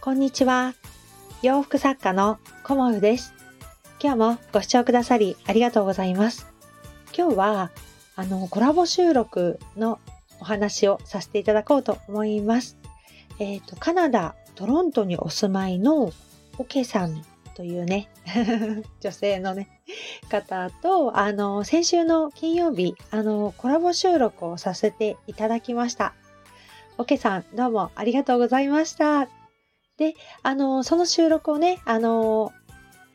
こんにちは。洋服作家のコモフです。今日もご視聴くださりありがとうございます。今日は、あの、コラボ収録のお話をさせていただこうと思います。えっ、ー、と、カナダ、トロントにお住まいのオケさんというね、女性のね、方と、あの、先週の金曜日、あの、コラボ収録をさせていただきました。オケさん、どうもありがとうございました。で、あの、その収録をね、あの、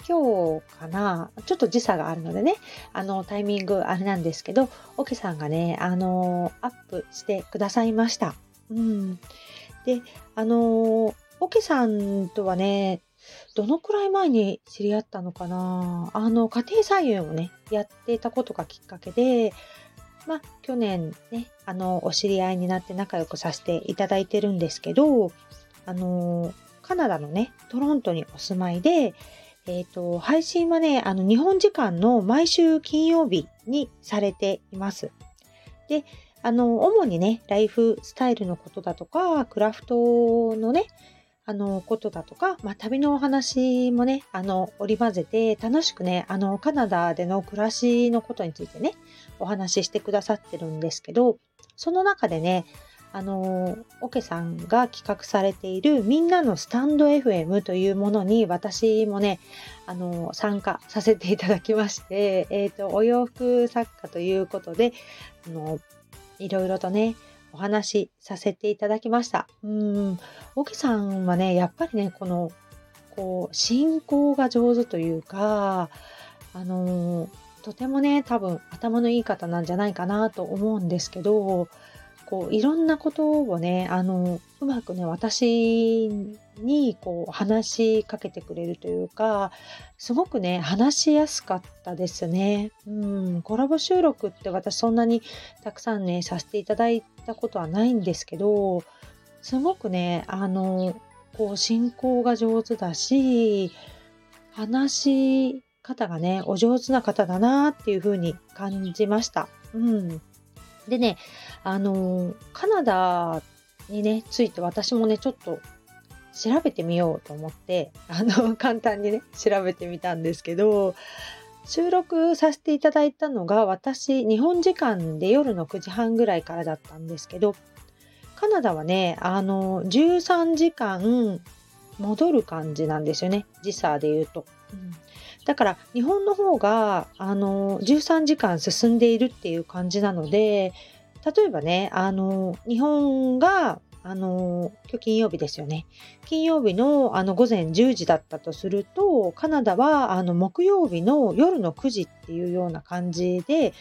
今日かな、ちょっと時差があるのでね、あの、タイミングあれなんですけど、オケさんがね、あの、アップしてくださいました。うん。で、あの、オケさんとはね、どのくらい前に知り合ったのかな？あの、家庭菜園をね、やってたことがきっかけで、まあ、去年ね、あの、お知り合いになって仲良くさせていただいてるんですけど、あの、カナダのね、トロントにお住まいで、えっ、ー、と、配信はね、あの、日本時間の毎週金曜日にされています。で、あの、主にね、ライフスタイルのことだとか、クラフトのね、あの、ことだとか、まあ、旅のお話もね、あの、織り交ぜて、楽しくね、あの、カナダでの暮らしのことについてね、お話ししてくださってるんですけど、その中でね、あの、オケさんが企画されているみんなのスタンド FM というものに私もね、あの、参加させていただきまして、えっ、ー、と、お洋服作家ということで、あの、いろいろとね、お話しさせていただきました。うん、オケさんはね、やっぱりね、この、こう、進行が上手というか、あの、とてもね、多分頭のいい方なんじゃないかなと思うんですけど、こういろんなことをねあのうまくね私にこう話しかけてくれるというかすごくね話しやすかったですね。うんコラボ収録って私そんなにたくさんねさせていただいたことはないんですけどすごくねあのこう進行が上手だし話し方がねお上手な方だなっていうふうに感じました。うんでね、あのカナダにね、ついて私もね、ちょっと調べてみようと思って、あの、簡単にね、調べてみたんですけど、収録させていただいたのが私、日本時間で夜の9時半ぐらいからだったんですけど、カナダはね、あの、13時間戻る感じなんですよね。時差で言うと。うんだから日本の方があの13時間進んでいるっていう感じなので例えばねあの日本があの今日金曜日ですよね金曜日のあの午前10時だったとするとカナダはあの木曜日の夜の9時っていうような感じで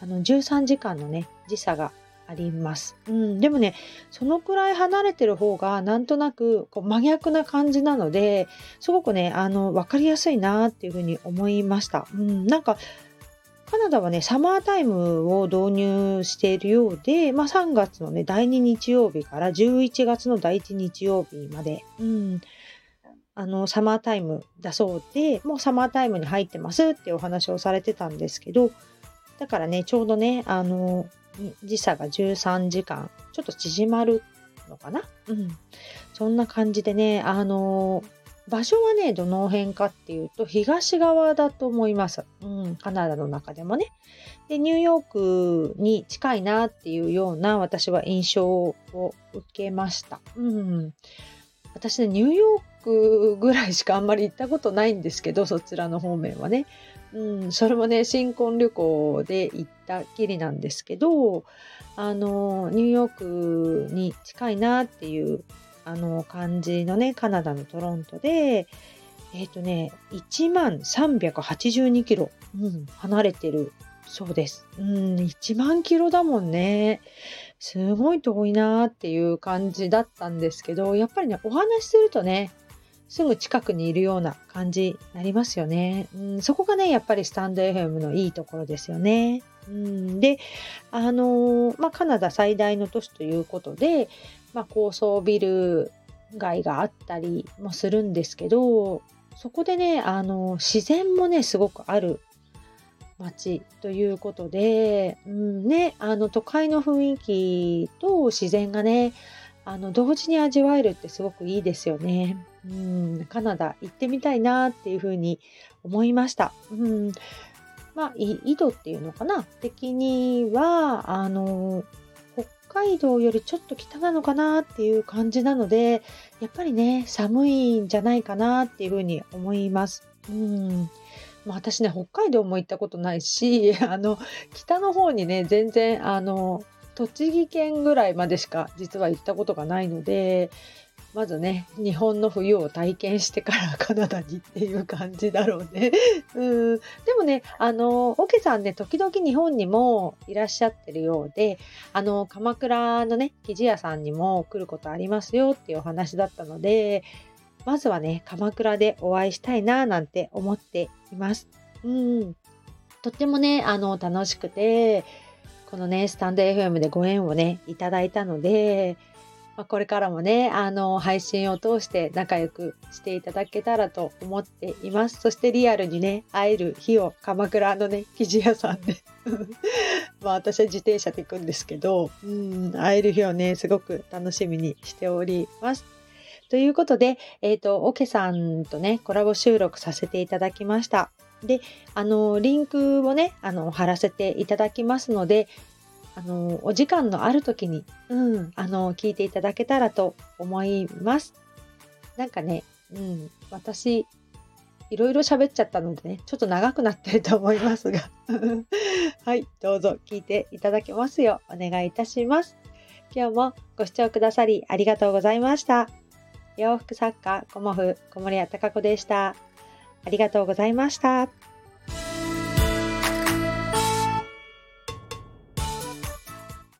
あの13時間のね時差があります。うん、でもね、そのくらい離れてる方がなんとなくこう真逆な感じなので、すごくね、あの、わかりやすいなっていうふうに思いました。うん、なんか、カナダはね、サマータイムを導入しているようで、まあ、3月のね、第2日曜日から11月の第1日曜日まで、うん、あの、サマータイムだそうで、もうサマータイムに入ってますってお話をされてたんですけど、だからね、ちょうどね、あの、時差が13時間、ちょっと縮まるのかな？うん。そんな感じでね、あの場所はね、どの辺かっていうと、東側だと思います。うん、カナダの中でもね。で、ニューヨークに近いなっていうような私は印象を受けました。うん。私ね、ニューヨークぐらいしかあんまり行ったことないんですけど、そちらの方面はね。うん、それもね、新婚旅行で行ったきりなんですけど、あの、ニューヨークに近いなっていう、あの、感じのね、カナダのトロントで、えっ、ー、とね、1万382キロ、うん、離れてるそうです。うん、1万キロだもんね。すごい遠いなーっていう感じだったんですけど、やっぱりね、お話しするとね、すぐ近くにいるような感じになりますよね。うん、そこがね、やっぱりスタンド FM のいいところですよね。うん、で、あのー、まあ、カナダ最大の都市ということで、まあ、高層ビル街があったりもするんですけど、そこでね、あの、自然もね、すごくある街ということで、うんね、あの都会の雰囲気と自然がね、あの同時に味わえるってすごくいいですよね。うん、カナダ行ってみたいなっていうふうに思いました。うん、まあ、緯度っていうのかな？的には、あの、海道よりちょっと北なのかなっていう感じなので、やっぱりね、寒いんじゃないかなっていうふうに思います。うん。まあ、私ね、北海道も行ったことないし、あの、北の方にね、全然、あの、栃木県ぐらいまでしか実は行ったことがないので、まずね、日本の冬を体験してから カナダにっていう感じだろうね。うん。でもね、あの、オケさんね、時々日本にもいらっしゃってるようで、あの、鎌倉のね、生地屋さんにも来ることありますよっていうお話だったので、まずはね、鎌倉でお会いしたいななんて思っています。うん。とってもね、あの、楽しくて、このね、スタンド FM でご縁をね、いただいたので、まあ、これからもね、あの、配信を通して仲良くしていただけたらと思っています。そしてリアルにね、会える日を鎌倉のね、生地屋さんで まあ私は自転車で行くんですけど、うん、会える日をね、すごく楽しみにしております。ということで、えっ、ー、と、オケさんとね、コラボ収録させていただきました。で、あの、リンクをね、あの、貼らせていただきますので、あの、お時間のある時に、うん、あの、聞いていただけたらと思います。なんかね、うん、私、いろいろ喋っちゃったのでね、ちょっと長くなってると思いますが はい、どうぞ聞いていただけますようお願いいたします。今日もご視聴くださりありがとうございました。洋服作家、コモフ、小森屋隆子でした。ありがとうございました。